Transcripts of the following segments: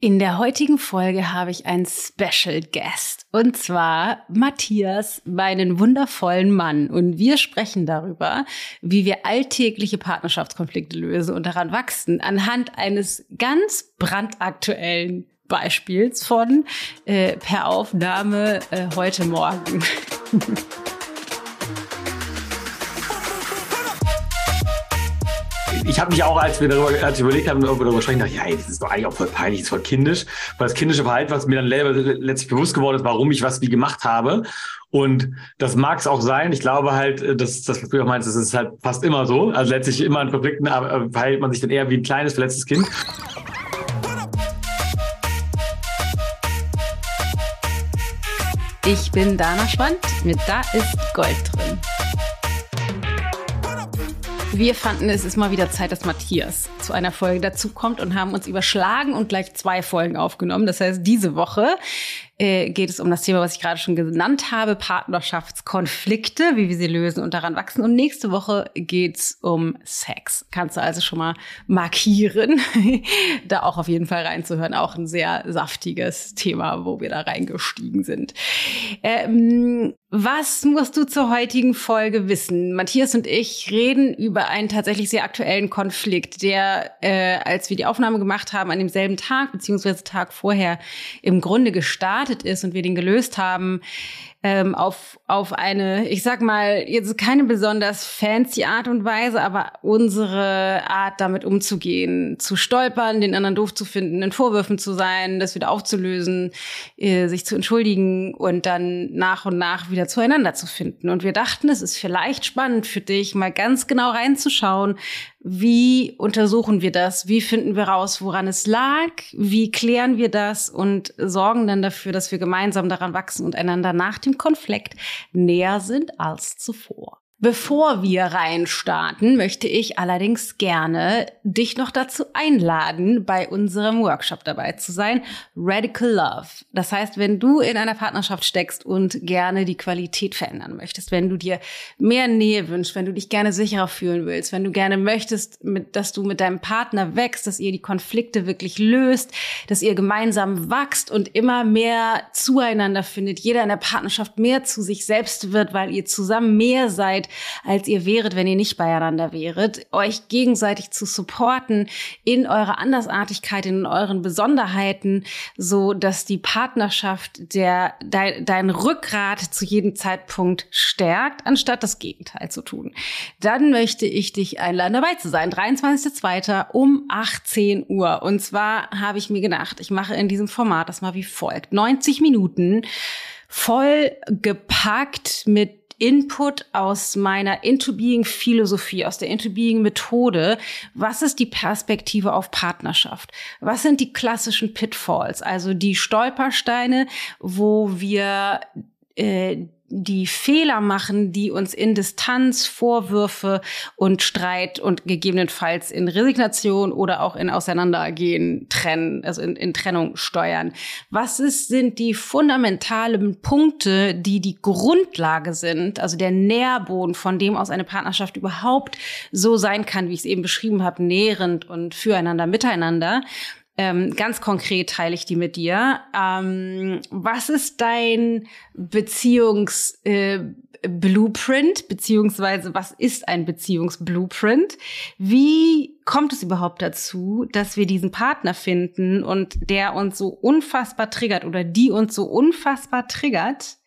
In der heutigen Folge habe ich einen Special Guest und zwar Matthias, meinen wundervollen Mann. Und wir sprechen darüber, wie wir alltägliche Partnerschaftskonflikte lösen und daran wachsen, anhand eines ganz brandaktuellen Beispiels von äh, per Aufnahme äh, heute Morgen. ich habe mich auch, als wir darüber, als wir überlegt haben, darüber sprechen, dachte, ja, ey, das ist doch eigentlich auch voll peinlich, das ist voll kindisch. Weil das kindische Verhalten, was mir dann letztlich bewusst geworden ist, warum ich was wie gemacht habe. Und das mag es auch sein. Ich glaube halt, äh, dass das, was du auch meinst, das ist halt fast immer so. Also letztlich immer in Konflikten äh, verhält man sich dann eher wie ein kleines, verletztes Kind. Ich bin Dana Schwand mit Da ist Gold drin. Wir fanden, es ist mal wieder Zeit, dass Matthias zu einer Folge dazukommt und haben uns überschlagen und gleich zwei Folgen aufgenommen. Das heißt, diese Woche äh, geht es um das Thema, was ich gerade schon genannt habe, Partnerschaftskonflikte, wie wir sie lösen und daran wachsen. Und nächste Woche geht's um Sex. Kannst du also schon mal markieren, da auch auf jeden Fall reinzuhören. Auch ein sehr saftiges Thema, wo wir da reingestiegen sind. Ähm, was musst du zur heutigen Folge wissen? Matthias und ich reden über einen tatsächlich sehr aktuellen Konflikt, der, äh, als wir die Aufnahme gemacht haben, an demselben Tag beziehungsweise Tag vorher im Grunde gestartet ist und wir den gelöst haben, ähm, auf, auf eine, ich sag mal, jetzt keine besonders fancy Art und Weise, aber unsere Art, damit umzugehen, zu stolpern, den anderen doof zu finden, in Vorwürfen zu sein, das wieder aufzulösen, äh, sich zu entschuldigen und dann nach und nach wieder zueinander zu finden. Und wir dachten, es ist vielleicht spannend für dich, mal ganz genau reinzuschauen, wie untersuchen wir das? Wie finden wir raus, woran es lag? Wie klären wir das und sorgen dann dafür, dass wir gemeinsam daran wachsen und einander nach dem Konflikt näher sind als zuvor? Bevor wir reinstarten, möchte ich allerdings gerne dich noch dazu einladen, bei unserem Workshop dabei zu sein, Radical Love. Das heißt, wenn du in einer Partnerschaft steckst und gerne die Qualität verändern möchtest, wenn du dir mehr Nähe wünschst, wenn du dich gerne sicherer fühlen willst, wenn du gerne möchtest, dass du mit deinem Partner wächst, dass ihr die Konflikte wirklich löst, dass ihr gemeinsam wächst und immer mehr zueinander findet, jeder in der Partnerschaft mehr zu sich selbst wird, weil ihr zusammen mehr seid, als ihr wäret, wenn ihr nicht beieinander wäret, euch gegenseitig zu supporten in eurer Andersartigkeit, in euren Besonderheiten, so dass die Partnerschaft der dein, dein Rückgrat zu jedem Zeitpunkt stärkt, anstatt das Gegenteil zu tun. Dann möchte ich dich einladen, dabei zu sein. 23.02. um 18 Uhr. Und zwar habe ich mir gedacht, ich mache in diesem Format das mal wie folgt. 90 Minuten voll gepackt mit Input aus meiner Into Being Philosophie, aus der Into Being Methode. Was ist die Perspektive auf Partnerschaft? Was sind die klassischen Pitfalls, also die Stolpersteine, wo wir äh, die Fehler machen, die uns in Distanz, Vorwürfe und Streit und gegebenenfalls in Resignation oder auch in Auseinandergehen trennen, also in, in Trennung steuern. Was ist, sind die fundamentalen Punkte, die die Grundlage sind, also der Nährboden, von dem aus eine Partnerschaft überhaupt so sein kann, wie ich es eben beschrieben habe, nährend und füreinander, miteinander? Ähm, ganz konkret teile ich die mit dir. Ähm, was ist dein Beziehungsblueprint, äh, beziehungsweise was ist ein Beziehungsblueprint? Wie kommt es überhaupt dazu, dass wir diesen Partner finden und der uns so unfassbar triggert oder die uns so unfassbar triggert?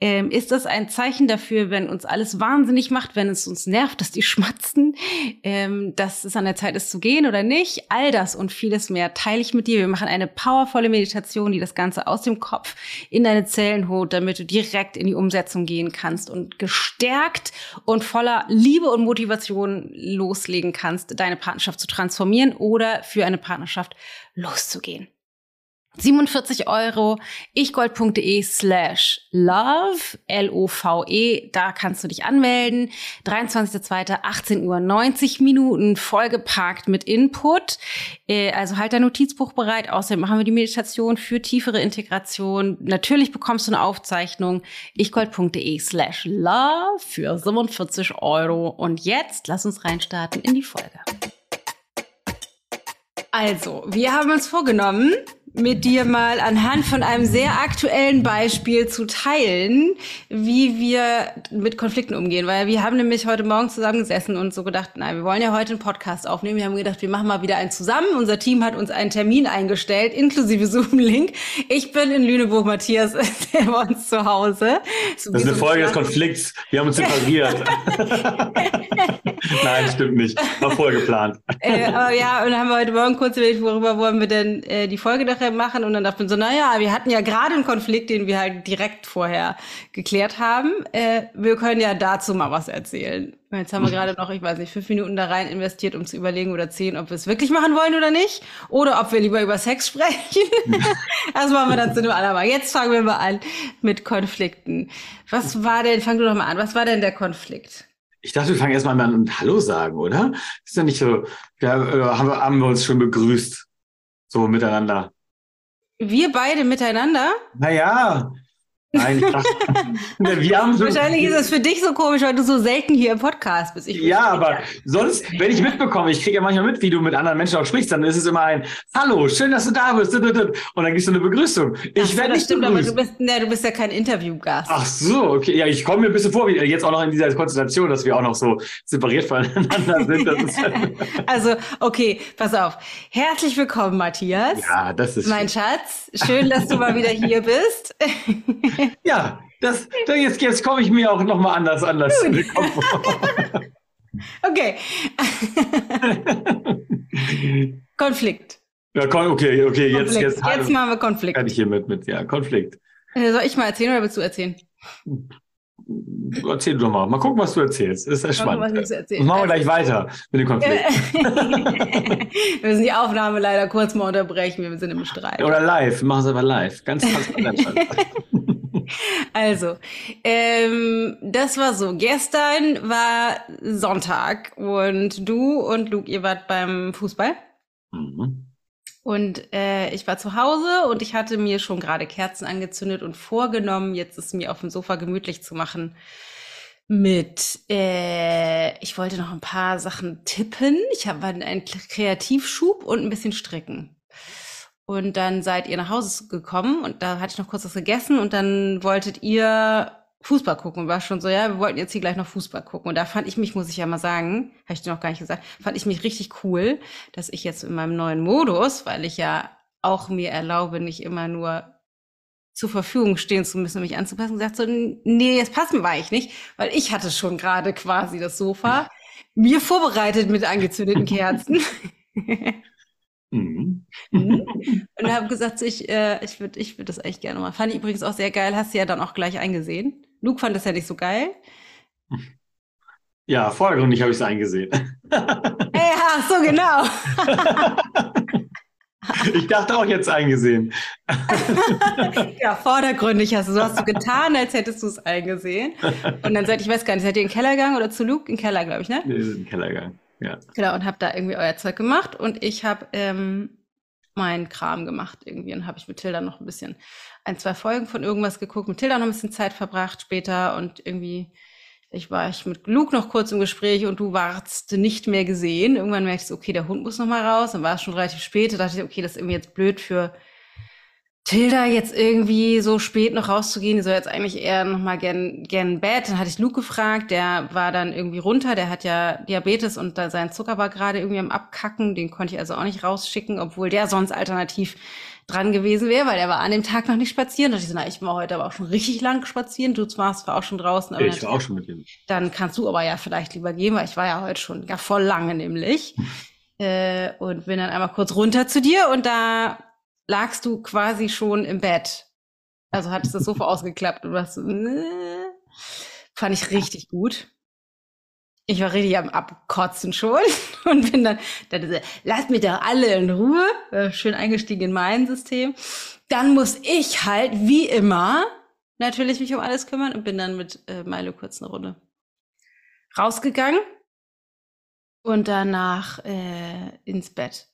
Ähm, ist das ein Zeichen dafür, wenn uns alles wahnsinnig macht, wenn es uns nervt, dass die schmatzen, ähm, dass es an der Zeit ist zu gehen oder nicht? All das und vieles mehr teile ich mit dir. Wir machen eine powervolle Meditation, die das Ganze aus dem Kopf in deine Zellen holt, damit du direkt in die Umsetzung gehen kannst und gestärkt und voller Liebe und Motivation loslegen kannst, deine Partnerschaft zu transformieren oder für eine Partnerschaft loszugehen. 47 Euro, ichgold.de slash love, L-O-V-E, da kannst du dich anmelden. 23.02. 18 Uhr, 90 Minuten, vollgepackt mit Input. Äh, also halt dein Notizbuch bereit. Außerdem machen wir die Meditation für tiefere Integration. Natürlich bekommst du eine Aufzeichnung. ichgold.de slash love für 47 Euro. Und jetzt lass uns reinstarten in die Folge. Also, wir haben uns vorgenommen, mit dir mal anhand von einem sehr aktuellen Beispiel zu teilen, wie wir mit Konflikten umgehen. Weil wir haben nämlich heute Morgen zusammengesessen und so gedacht, nein, wir wollen ja heute einen Podcast aufnehmen. Wir haben gedacht, wir machen mal wieder einen zusammen. Unser Team hat uns einen Termin eingestellt, inklusive Zoom-Link. Ich bin in Lüneburg, Matthias ist bei uns zu Hause. So das ist eine Folge des Konflikts. Wir haben uns separiert. nein, stimmt nicht. War vorher geplant. Äh, aber ja, und dann haben wir heute Morgen kurz überlegt, worüber wollen wir denn äh, die Folge nachher machen und dann dachte ich so, naja, wir hatten ja gerade einen Konflikt, den wir halt direkt vorher geklärt haben. Äh, wir können ja dazu mal was erzählen. Jetzt haben wir gerade noch, ich weiß nicht, fünf Minuten da rein investiert, um zu überlegen oder zehn, ob wir es wirklich machen wollen oder nicht. Oder ob wir lieber über Sex sprechen. das machen wir dann zu einem anderen Mal. Jetzt fangen wir mal an mit Konflikten. Was war denn, fang du doch mal an, was war denn der Konflikt? Ich dachte, wir fangen erstmal an und Hallo sagen, oder? Ist ja nicht so, da äh, haben, wir, haben wir uns schon begrüßt. So miteinander. Wir beide miteinander? Naja, Nein, ich dachte, wir haben so, Wahrscheinlich ist es für dich so komisch, weil du so selten hier im Podcast bist. ja, aber sonst, wenn ich mitbekomme, ich kriege ja manchmal mit, wie du mit anderen Menschen auch sprichst, dann ist es immer ein Hallo, schön, dass du da bist. Und dann gibst du eine Begrüßung. Ich werde nicht stimmt, aber du bist, ne, du bist ja kein Interviewgast. Ach so, okay. Ja, ich komme mir ein bisschen vor, wie jetzt auch noch in dieser Konstellation, dass wir auch noch so separiert voneinander sind. also, okay, pass auf. Herzlich willkommen, Matthias. Ja, das ist mein schön. Schatz. Schön, dass du mal wieder hier bist. Ja, das, jetzt, jetzt komme ich mir auch noch mal anders anders Okay. Konflikt. Ja, okay, okay, jetzt, jetzt, jetzt machen wir Konflikt. Ich hier mit, mit, ja, Konflikt. Äh, soll ich mal erzählen oder willst du erzählen? Erzähl doch mal. Mal gucken, was du erzählst. Das ist ja spannend. Und machen wir gleich weiter mit dem Konflikt. wir müssen die Aufnahme leider kurz mal unterbrechen. Wir sind im Streit. Oder live. Wir machen es aber live. Ganz transparent. also, ähm, das war so. Gestern war Sonntag und du und Luke, ihr wart beim Fußball. Mhm. Und äh, ich war zu Hause und ich hatte mir schon gerade Kerzen angezündet und vorgenommen, jetzt es mir auf dem Sofa gemütlich zu machen. Mit, äh, ich wollte noch ein paar Sachen tippen. Ich habe einen Kreativschub und ein bisschen stricken. Und dann seid ihr nach Hause gekommen und da hatte ich noch kurz was gegessen und dann wolltet ihr Fußball gucken und war schon so, ja, wir wollten jetzt hier gleich noch Fußball gucken. Und da fand ich mich, muss ich ja mal sagen, habe ich dir noch gar nicht gesagt, fand ich mich richtig cool, dass ich jetzt in meinem neuen Modus, weil ich ja auch mir erlaube, nicht immer nur zur Verfügung stehen zu müssen, um mich anzupassen, gesagt so, nee, jetzt passen war ich nicht, weil ich hatte schon gerade quasi das Sofa mir vorbereitet mit angezündeten Kerzen. Mhm. Mhm. Und habe gesagt, ich, äh, ich würde ich würd das echt gerne mal. Fand ich übrigens auch sehr geil, hast du ja dann auch gleich eingesehen. Luke fand das ja nicht so geil. Ja, vordergründig habe ich es eingesehen. Ach so, genau. ich dachte auch jetzt eingesehen. ja, vordergründig hast du. So hast du getan, als hättest du es eingesehen. Und dann seid ich weiß gar nicht, seid ihr in den Keller gegangen oder zu Luke? In den Keller, glaube ich, ne? Nee, in den Keller gegangen, ja. Genau, und hab da irgendwie euer Zeug gemacht und ich habe ähm, meinen Kram gemacht irgendwie und habe ich mit Tilda noch ein bisschen ein, zwei Folgen von irgendwas geguckt, mit Tilda noch ein bisschen Zeit verbracht später und irgendwie ich war ich mit Luke noch kurz im Gespräch und du warst nicht mehr gesehen. Irgendwann merkst du, okay, der Hund muss noch mal raus. Dann war es schon relativ spät. Da dachte ich, okay, das ist irgendwie jetzt blöd für Tilda jetzt irgendwie so spät noch rauszugehen, die soll jetzt eigentlich eher noch mal gern, gern Bett. Dann hatte ich Luke gefragt, der war dann irgendwie runter, der hat ja Diabetes und da sein Zucker war gerade irgendwie am Abkacken, den konnte ich also auch nicht rausschicken, obwohl der sonst alternativ dran gewesen wäre, weil er war an dem Tag noch nicht spazieren. Da dachte ich so, na, ich war heute aber auch schon richtig lang spazieren. Du warst zwar auch schon draußen. Aber ich war auch schon mit ihm. Dann kannst du aber ja vielleicht lieber gehen, weil ich war ja heute schon ja voll lange nämlich. äh, und bin dann einmal kurz runter zu dir und da lagst du quasi schon im Bett. Also hattest das Sofa ausgeklappt und was so, äh, fand ich richtig gut. Ich war richtig am Abkotzen schon und bin dann, dann lasst mich doch alle in Ruhe, äh, schön eingestiegen in mein System. Dann muss ich halt, wie immer, natürlich mich um alles kümmern und bin dann mit äh, Milo kurz eine Runde rausgegangen und danach äh, ins Bett.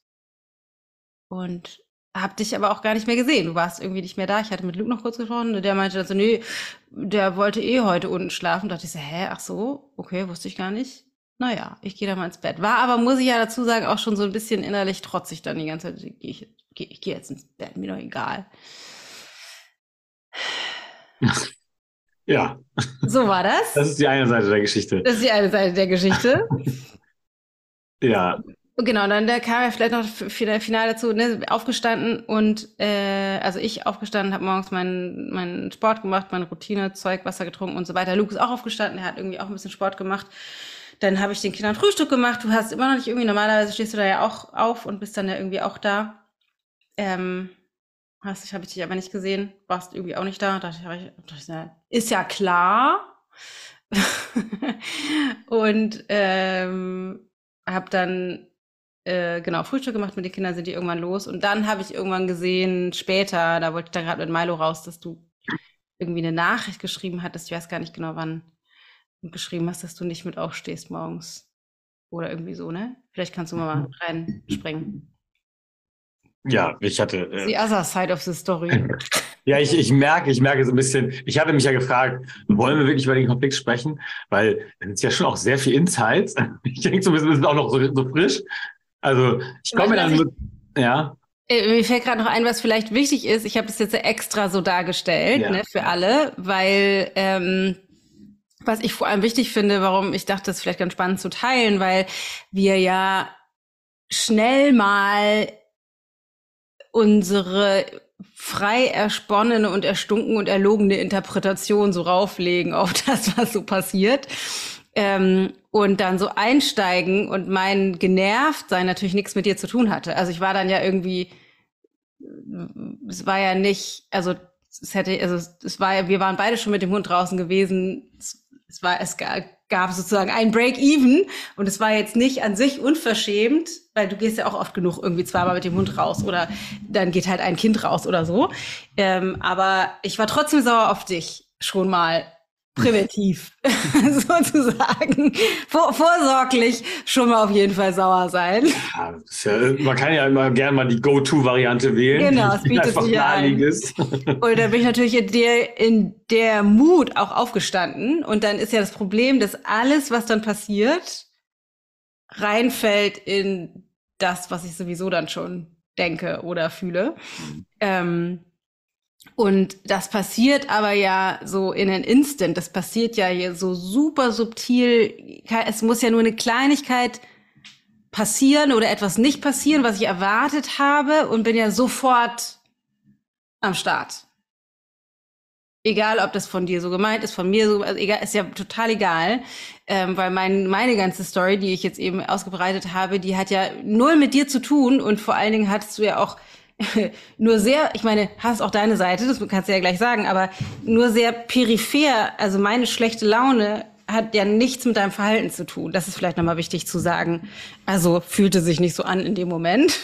Und hab dich aber auch gar nicht mehr gesehen. Du warst irgendwie nicht mehr da. Ich hatte mit Luke noch kurz gesprochen. Der meinte dann so, nee, der wollte eh heute unten schlafen. Da dachte ich so, hä, ach so, okay, wusste ich gar nicht. naja, ich gehe da mal ins Bett. War aber, muss ich ja dazu sagen, auch schon so ein bisschen innerlich trotzig dann die ganze Zeit. Ich, ich, ich gehe jetzt ins Bett, mir doch egal. Ja. So war das. Das ist die eine Seite der Geschichte. Das ist die eine Seite der Geschichte. ja. Genau, dann da kam ja vielleicht noch final dazu, ne, aufgestanden und äh, also ich aufgestanden, habe morgens meinen meinen Sport gemacht, meine Routine, Zeug, Wasser getrunken und so weiter. Luke ist auch aufgestanden, er hat irgendwie auch ein bisschen Sport gemacht. Dann habe ich den Kindern Frühstück gemacht. Du hast immer noch nicht irgendwie, normalerweise stehst du da ja auch auf und bist dann ja irgendwie auch da. Ähm, hast ich habe ich dich aber nicht gesehen, warst irgendwie auch nicht da. Da dachte ich, dachte ich ist ja klar. und ähm, habe dann äh, genau, Frühstück gemacht mit den Kindern, sind die irgendwann los. Und dann habe ich irgendwann gesehen, später, da wollte ich dann gerade mit Milo raus, dass du irgendwie eine Nachricht geschrieben hattest, ich weiß gar nicht genau wann, und geschrieben hast, dass du nicht mit aufstehst morgens. Oder irgendwie so, ne? Vielleicht kannst du mal reinspringen. Ja, ich hatte. Äh, the other side of the story. ja, ich, ich merke, ich merke so ein bisschen, ich hatte mich ja gefragt, wollen wir wirklich über den Konflikt sprechen? Weil es ist ja schon auch sehr viel Insights. Ich denke so, wir sind auch noch so, so frisch. Also ich komme dann mit, ja. Äh, mir fällt gerade noch ein, was vielleicht wichtig ist. Ich habe das jetzt extra so dargestellt ja. ne, für alle, weil ähm, was ich vor allem wichtig finde, warum ich dachte, das ist vielleicht ganz spannend zu teilen, weil wir ja schnell mal unsere frei ersponnene und erstunken und erlogene Interpretation so rauflegen auf das, was so passiert. Ähm, und dann so einsteigen und mein genervt sein natürlich nichts mit dir zu tun hatte. Also ich war dann ja irgendwie, es war ja nicht, also es hätte, also es war ja, wir waren beide schon mit dem Hund draußen gewesen. Es, es war, es gab sozusagen ein Break-Even und es war jetzt nicht an sich unverschämt, weil du gehst ja auch oft genug irgendwie zweimal mit dem Hund raus oder dann geht halt ein Kind raus oder so. Ähm, aber ich war trotzdem sauer auf dich schon mal präventiv sozusagen vor, vorsorglich schon mal auf jeden Fall sauer sein. Ja, ja, man kann ja immer gerne mal die Go-To-Variante wählen. Genau, es bietet sich ein. Und da bin ich natürlich in der, in der Mut auch aufgestanden. Und dann ist ja das Problem, dass alles, was dann passiert, reinfällt in das, was ich sowieso dann schon denke oder fühle. Mhm. Ähm, und das passiert aber ja so in ein Instant. Das passiert ja hier so super subtil. Es muss ja nur eine Kleinigkeit passieren oder etwas nicht passieren, was ich erwartet habe und bin ja sofort am Start. Egal, ob das von dir so gemeint ist, von mir so, also egal, ist ja total egal, ähm, weil mein, meine ganze Story, die ich jetzt eben ausgebreitet habe, die hat ja null mit dir zu tun und vor allen Dingen hattest du ja auch nur sehr, ich meine, hast auch deine Seite, das kannst du ja gleich sagen, aber nur sehr peripher, also meine schlechte Laune hat ja nichts mit deinem Verhalten zu tun. Das ist vielleicht nochmal wichtig zu sagen. Also fühlte sich nicht so an in dem Moment.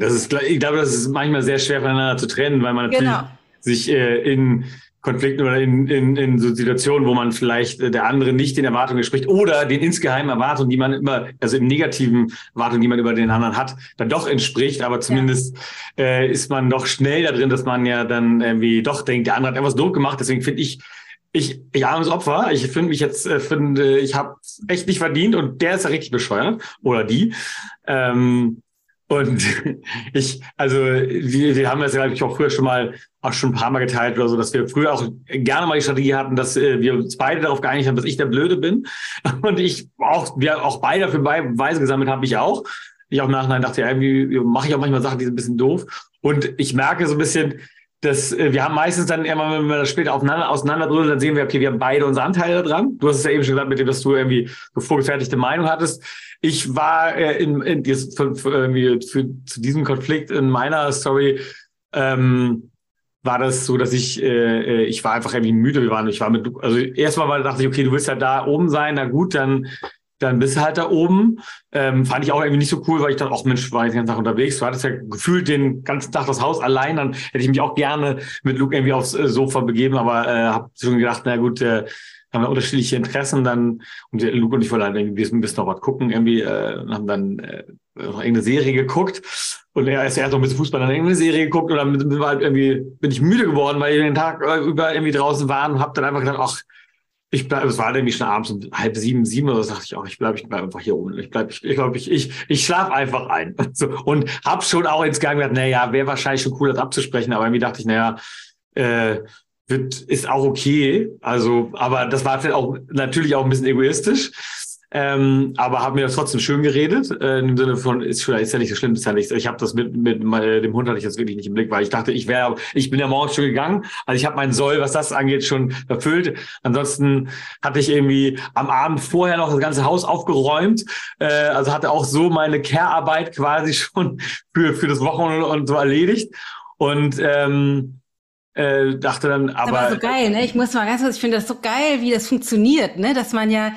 das ist, ich glaube, das ist manchmal sehr schwer voneinander zu trennen, weil man natürlich genau. sich äh, in Konflikten oder in, in, in so Situationen, wo man vielleicht äh, der andere nicht den Erwartungen entspricht oder den insgeheimen Erwartungen, die man immer, also im negativen Erwartungen, die man über den anderen hat, dann doch entspricht. Aber zumindest ja. äh, ist man doch schnell da drin, dass man ja dann irgendwie doch denkt, der andere hat etwas doof gemacht. Deswegen finde ich, ich, ich armes Opfer. Ich finde mich jetzt, äh, finde, ich habe echt nicht verdient und der ist ja richtig bescheuert oder die. Ähm, und ich, also wir, wir haben das ja, glaube ich, auch früher schon mal auch schon ein paar Mal geteilt oder so, dass wir früher auch gerne mal die Strategie hatten, dass äh, wir uns beide darauf geeinigt haben, dass ich der Blöde bin. Und ich auch, wir auch beide dafür Beweise gesammelt haben, ich auch. Ich auch im Nachhinein dachte, irgendwie mache ich auch manchmal Sachen, die sind ein bisschen doof. Und ich merke so ein bisschen, dass äh, wir haben meistens dann immer, wenn wir das später aufeinander auseinanderdrücken, dann sehen wir, okay, wir haben beide unsere Anteile dran. Du hast es ja eben schon gesagt, mit dem, dass du irgendwie eine vorgefertigte Meinung hattest. Ich war äh, in, in für, für, irgendwie für, zu diesem Konflikt in meiner Story ähm, war das so, dass ich, äh, äh, ich war einfach irgendwie müde. Wir waren, ich war mit, also erstmal war, dachte ich, okay, du willst ja da oben sein, na gut, dann, dann bist du halt da oben. Ähm, fand ich auch irgendwie nicht so cool, weil ich dachte, ach Mensch, war ich den ganzen Tag unterwegs. Du hattest ja gefühlt den ganzen Tag das Haus allein, dann hätte ich mich auch gerne mit Luke irgendwie aufs äh, Sofa begeben, aber äh, habe schon gedacht, na gut, äh, haben wir unterschiedliche Interessen dann. Und Luke und ich wollten halt irgendwie ein bisschen noch was gucken irgendwie äh, haben dann äh, noch irgendeine Serie geguckt. Und er ist erst noch ein bisschen Fußball dann irgendeine Serie geguckt. Und dann bin, halt irgendwie bin ich müde geworden weil ich den Tag über irgendwie draußen war und habe dann einfach gedacht ach Ich bleib, es war nämlich schon abends um halb sieben, sieben oder so, dachte ich auch, ich bleibe ich bleib einfach hier oben. Ich bleib, ich ich glaube, ich, ich, ich schlafe einfach ein. So, und hab schon auch ins Gang gedacht, naja, wäre wahrscheinlich schon cool, das abzusprechen, aber irgendwie dachte ich, naja, äh, wird, ist auch okay. Also, aber das war vielleicht auch natürlich auch ein bisschen egoistisch. Ähm, aber habe mir das trotzdem schön geredet, äh, im Sinne von, ist, schon, ist ja nicht so schlimm, ist ja nicht, ich habe das mit, mit äh, dem Hund hatte ich jetzt wirklich nicht im Blick, weil ich dachte, ich wäre, ich bin ja morgens schon gegangen, also ich habe meinen Soll, was das angeht, schon erfüllt. Ansonsten hatte ich irgendwie am Abend vorher noch das ganze Haus aufgeräumt, äh, also hatte auch so meine Care-Arbeit quasi schon für, für das Wochenende und so erledigt. Und ähm, äh, dachte dann, aber. Das war so geil, ne? Ich muss mal ganz kurz, ich finde das so geil, wie das funktioniert, ne? Dass man ja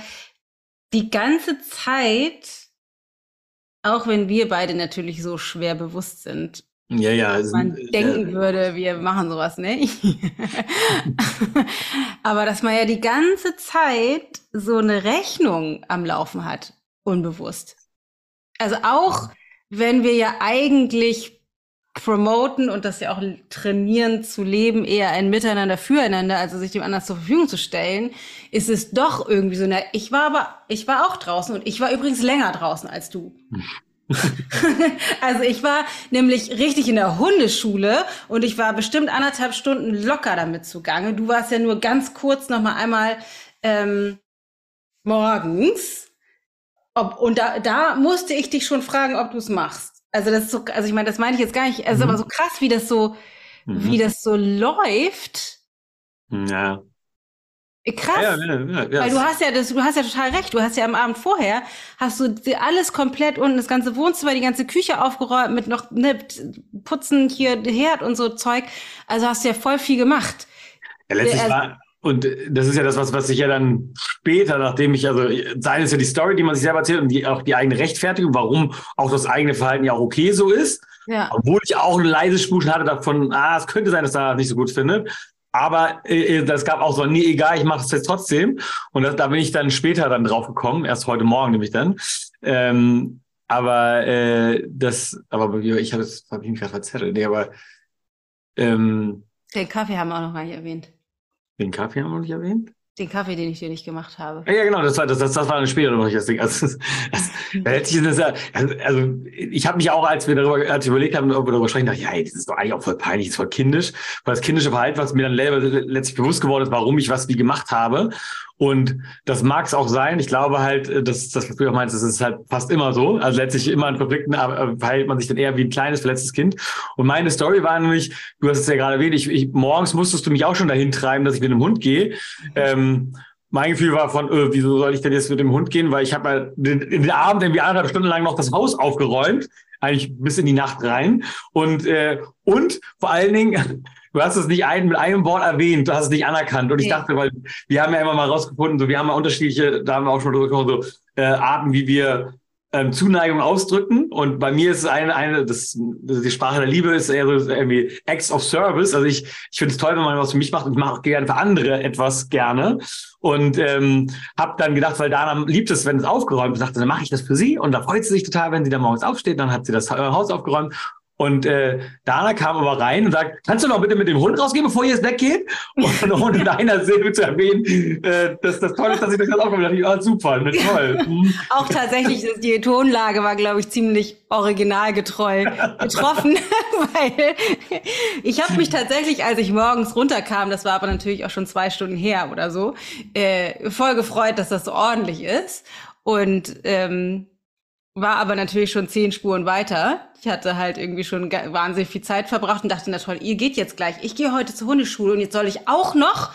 die ganze Zeit, auch wenn wir beide natürlich so schwer bewusst sind, ja, ja. Also, man äh, denken würde, wir machen sowas nicht. Aber dass man ja die ganze Zeit so eine Rechnung am Laufen hat, unbewusst. Also auch wenn wir ja eigentlich promoten und das ja auch trainieren zu leben, eher ein Miteinander füreinander, also sich dem anderen zur Verfügung zu stellen, ist es doch irgendwie so, na, ich war aber, ich war auch draußen und ich war übrigens länger draußen als du. also ich war nämlich richtig in der Hundeschule und ich war bestimmt anderthalb Stunden locker damit zugange. Du warst ja nur ganz kurz noch mal einmal ähm, morgens. Ob, und da, da musste ich dich schon fragen, ob du es machst. Also das ist so, also ich meine, das meine ich jetzt gar nicht. Es ist mhm. aber so krass, wie das so, mhm. wie das so läuft. Ja. Krass. Ja, ja, ja, Weil du hast ja das, du hast ja total recht. Du hast ja am Abend vorher hast du alles komplett unten, das ganze Wohnzimmer, die ganze Küche aufgeräumt mit noch ne, Putzen hier Herd und so Zeug. Also hast du ja voll viel gemacht. Ja, letztlich also, war, und das ist ja das, was, was ich ja dann später, nachdem ich, also sei es ja die Story, die man sich selber erzählt und die, auch die eigene Rechtfertigung, warum auch das eigene Verhalten ja auch okay so ist. Ja. Obwohl ich auch ein leises Spuschen hatte davon, ah, es könnte sein, dass er das nicht so gut findet. Aber äh, das gab auch so, nee, egal, ich mache es jetzt trotzdem. Und das, da bin ich dann später dann drauf gekommen, erst heute Morgen nämlich dann. Ähm, aber äh, das, aber ich habe es, habe ich mich gerade verzettelt. Nee, aber ähm, den Kaffee haben wir auch noch gar nicht erwähnt. Den Kaffee haben wir noch nicht erwähnt? Den Kaffee, den ich dir nicht gemacht habe. Ja, genau, das war, das, das, das war ein später noch nicht das Ding. Also, das, das, das, also ich habe mich auch, als wir darüber, als wir überlegt haben, ob wir darüber sprechen, dachte, ja, ey, das ist doch eigentlich auch voll peinlich, das ist voll kindisch. Weil das kindische Verhalten, was mir dann letztlich bewusst geworden ist, warum ich was wie gemacht habe. Und das mag es auch sein. Ich glaube halt, äh, dass das, was du auch meinst, das ist halt fast immer so. Also letztlich immer in Konflikten äh, verhält man sich dann eher wie ein kleines, verletztes Kind. Und meine Story war nämlich, du hast es ja gerade erwähnt, ich, ich, morgens musstest du mich auch schon dahin treiben, dass ich mit dem Hund gehe. Ähm, mein Gefühl war von, äh, wieso soll ich denn jetzt mit dem Hund gehen? Weil ich habe halt den, den Abend irgendwie anderthalb Stunden lang noch das Haus aufgeräumt, eigentlich bis in die Nacht rein. Und, äh, und vor allen Dingen, du hast es nicht ein, mit einem Wort erwähnt, du hast es nicht anerkannt. Und ich dachte, weil wir haben ja immer mal rausgefunden, so wir haben ja unterschiedliche, da haben wir auch schon so äh, Arten, wie wir ähm, Zuneigung ausdrücken. Und bei mir ist es eine, eine, das, die Sprache der Liebe ist eher so irgendwie Acts of Service. Also ich, ich finde es toll, wenn man was für mich macht und ich mache auch gerne für andere etwas gerne. Und ähm, habe dann gedacht, weil Dana liebt es, wenn es aufgeräumt ist, dachte, dann mache ich das für sie. Und da freut sie sich total, wenn sie dann morgens aufsteht. Dann hat sie das Haus aufgeräumt. Und äh, Dana kam aber rein und sagt, kannst du noch bitte mit dem Hund rausgehen, bevor ihr jetzt weggeht? Und ohne deiner Silbe zu erwähnen, äh, dass das toll ist, dass ich das gerade aufgemacht habe. Oh, super, ne, toll. Mhm. Auch tatsächlich, die Tonlage war, glaube ich, ziemlich originalgetreu getroffen, weil ich habe mich tatsächlich, als ich morgens runterkam, das war aber natürlich auch schon zwei Stunden her oder so, äh, voll gefreut, dass das so ordentlich ist. Und ähm, war aber natürlich schon zehn Spuren weiter. Ich hatte halt irgendwie schon wahnsinnig viel Zeit verbracht und dachte, na toll, ihr geht jetzt gleich. Ich gehe heute zur Hundeschule und jetzt soll ich auch noch,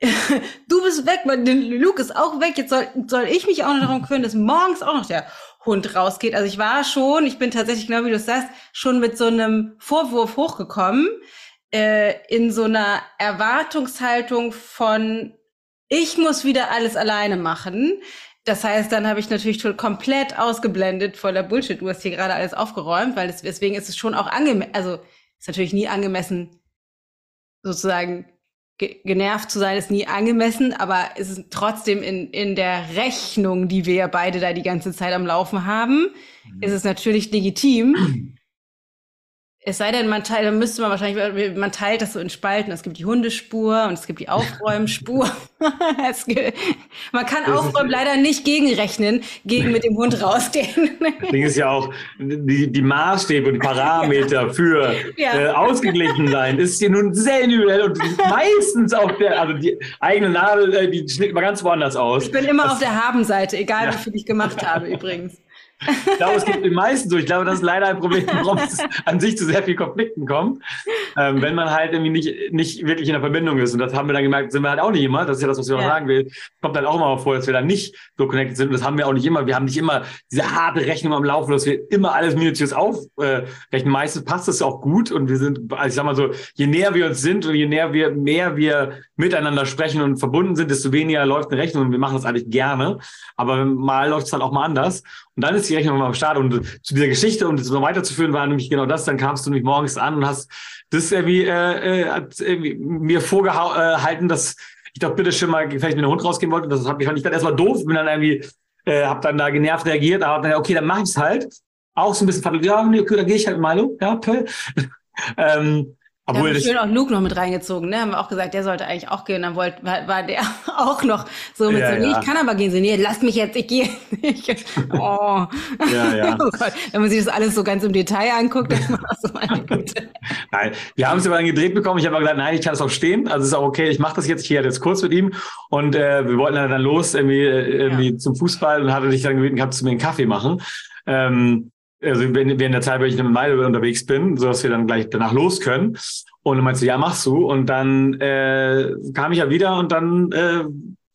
du bist weg, Luke ist auch weg, jetzt soll, soll ich mich auch noch darum kümmern, dass morgens auch noch der Hund rausgeht. Also ich war schon, ich bin tatsächlich, genau wie du sagst, schon mit so einem Vorwurf hochgekommen, äh, in so einer Erwartungshaltung von, ich muss wieder alles alleine machen das heißt, dann habe ich natürlich schon komplett ausgeblendet voller Bullshit. Du hast hier gerade alles aufgeräumt, weil es, deswegen ist es schon auch angemessen, also ist natürlich nie angemessen, sozusagen ge genervt zu sein, ist nie angemessen, aber es ist trotzdem in, in der Rechnung, die wir ja beide da die ganze Zeit am Laufen haben, mhm. ist es natürlich legitim, Es sei denn, man teilt, dann müsste man wahrscheinlich, man teilt das so in Spalten. Es gibt die Hundespur und es gibt die Aufräumspur. gibt, man kann das aufräumen leider nicht gegenrechnen, gegen mit dem Hund rausgehen. Das Ding ist ja auch, die, die Maßstäbe und Parameter für ja. äh, ausgeglichen sein ist hier nun sehr individuell und meistens auf der, also die eigene Nadel, äh, die schnitten mal ganz woanders aus. Ich bin immer das, auf der Habenseite, egal ja. wie viel ich gemacht habe übrigens. Ich glaube, es gibt den meisten so. Ich glaube, das ist leider ein Problem, warum es an sich zu sehr viel Konflikten kommt. Ähm, wenn man halt irgendwie nicht, nicht wirklich in der Verbindung ist. Und das haben wir dann gemerkt, sind wir halt auch nicht immer. Das ist ja das, was ja. noch sagen will. Kommt halt auch immer vor, dass wir dann nicht so connected sind. Und das haben wir auch nicht immer. Wir haben nicht immer diese harte Rechnung am Laufen, dass wir immer alles minutiös aufrechnen. Äh, Meistens passt es auch gut. Und wir sind, also ich sag mal so, je näher wir uns sind und je näher wir, mehr wir miteinander sprechen und verbunden sind, desto weniger läuft eine Rechnung. Und wir machen das eigentlich gerne. Aber mal läuft es halt auch mal anders. Und dann ist die Rechnung mal am Start. Und zu dieser Geschichte, um das noch weiterzuführen, war nämlich genau das. Dann kamst du nämlich morgens an und hast das irgendwie, äh, äh, hat irgendwie mir vorgehalten, dass ich doch bitte schon mal vielleicht mit dem Hund rausgehen wollte. Das hat mich fand ich dann erstmal doof. Bin dann irgendwie, äh, habe dann da genervt reagiert. Aber dann, okay, dann mach ich's halt. Auch so ein bisschen, ja, okay, dann gehe ich halt mal. Ja, toll. ähm, obwohl da haben schön auch Luke noch mit reingezogen, ne? Haben wir auch gesagt, der sollte eigentlich auch gehen. Dann wollte, war, war der auch noch so mit ja, so, nee, ja. ich kann aber gehen. So, nee, lass mich jetzt, ich gehe nicht. Oh. Ja, ja. oh Gott. Wenn man sich das alles so ganz im Detail anguckt, dann war so meine Güte. Nein, wir haben es aber dann gedreht bekommen. Ich habe aber gesagt, nein, ich kann es auch stehen. Also ist auch okay, ich mache das jetzt. Ich gehe jetzt kurz mit ihm. Und äh, wir wollten dann los irgendwie, äh, irgendwie ja. zum Fußball und hatte dich dann gebeten, kannst du mir einen Kaffee machen. Ähm, also während der Zeit, wenn ich mit Meile unterwegs bin, so dass wir dann gleich danach los können. Und dann meinst du, ja, machst du. Und dann äh, kam ich ja wieder und dann äh,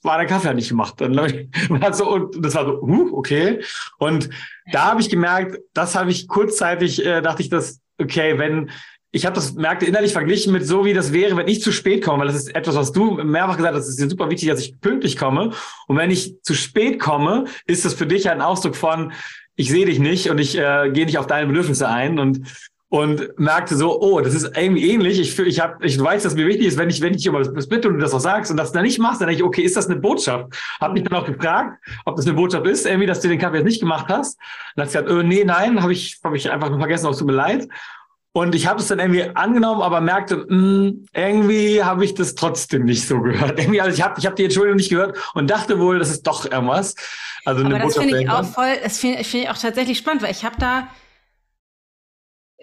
war der Kaffee halt nicht gemacht. Dann war so, und das war so, huh, okay. Und da habe ich gemerkt, das habe ich kurzzeitig, äh, dachte ich, dass, okay, wenn ich habe das merkte innerlich verglichen mit so, wie das wäre, wenn ich zu spät komme, weil das ist etwas, was du mehrfach gesagt hast, es ist super wichtig, dass ich pünktlich komme. Und wenn ich zu spät komme, ist das für dich ein Ausdruck von, ich sehe dich nicht und ich äh, gehe nicht auf deine Bedürfnisse ein und und merkte so, oh, das ist irgendwie ähnlich. Ich, ich, hab, ich weiß, dass mir wichtig ist, wenn ich, wenn ich über das bitte und du das auch sagst und das dann nicht machst, dann denke ich, okay, ist das eine Botschaft? Hab mich dann auch gefragt, ob das eine Botschaft ist, irgendwie, dass du den Kaffee jetzt nicht gemacht hast. dann hat sie gesagt, äh, nee, nein, habe ich, hab ich einfach nur vergessen, auch tut mir leid. Und ich habe es dann irgendwie angenommen, aber merkte, mh, hm, irgendwie habe ich das trotzdem nicht so gehört. Irgendwie, also ich habe ich hab die Entschuldigung nicht gehört und dachte wohl, das ist doch irgendwas. Also eine aber das finde ich auch voll, das finde find ich auch tatsächlich spannend, weil ich habe da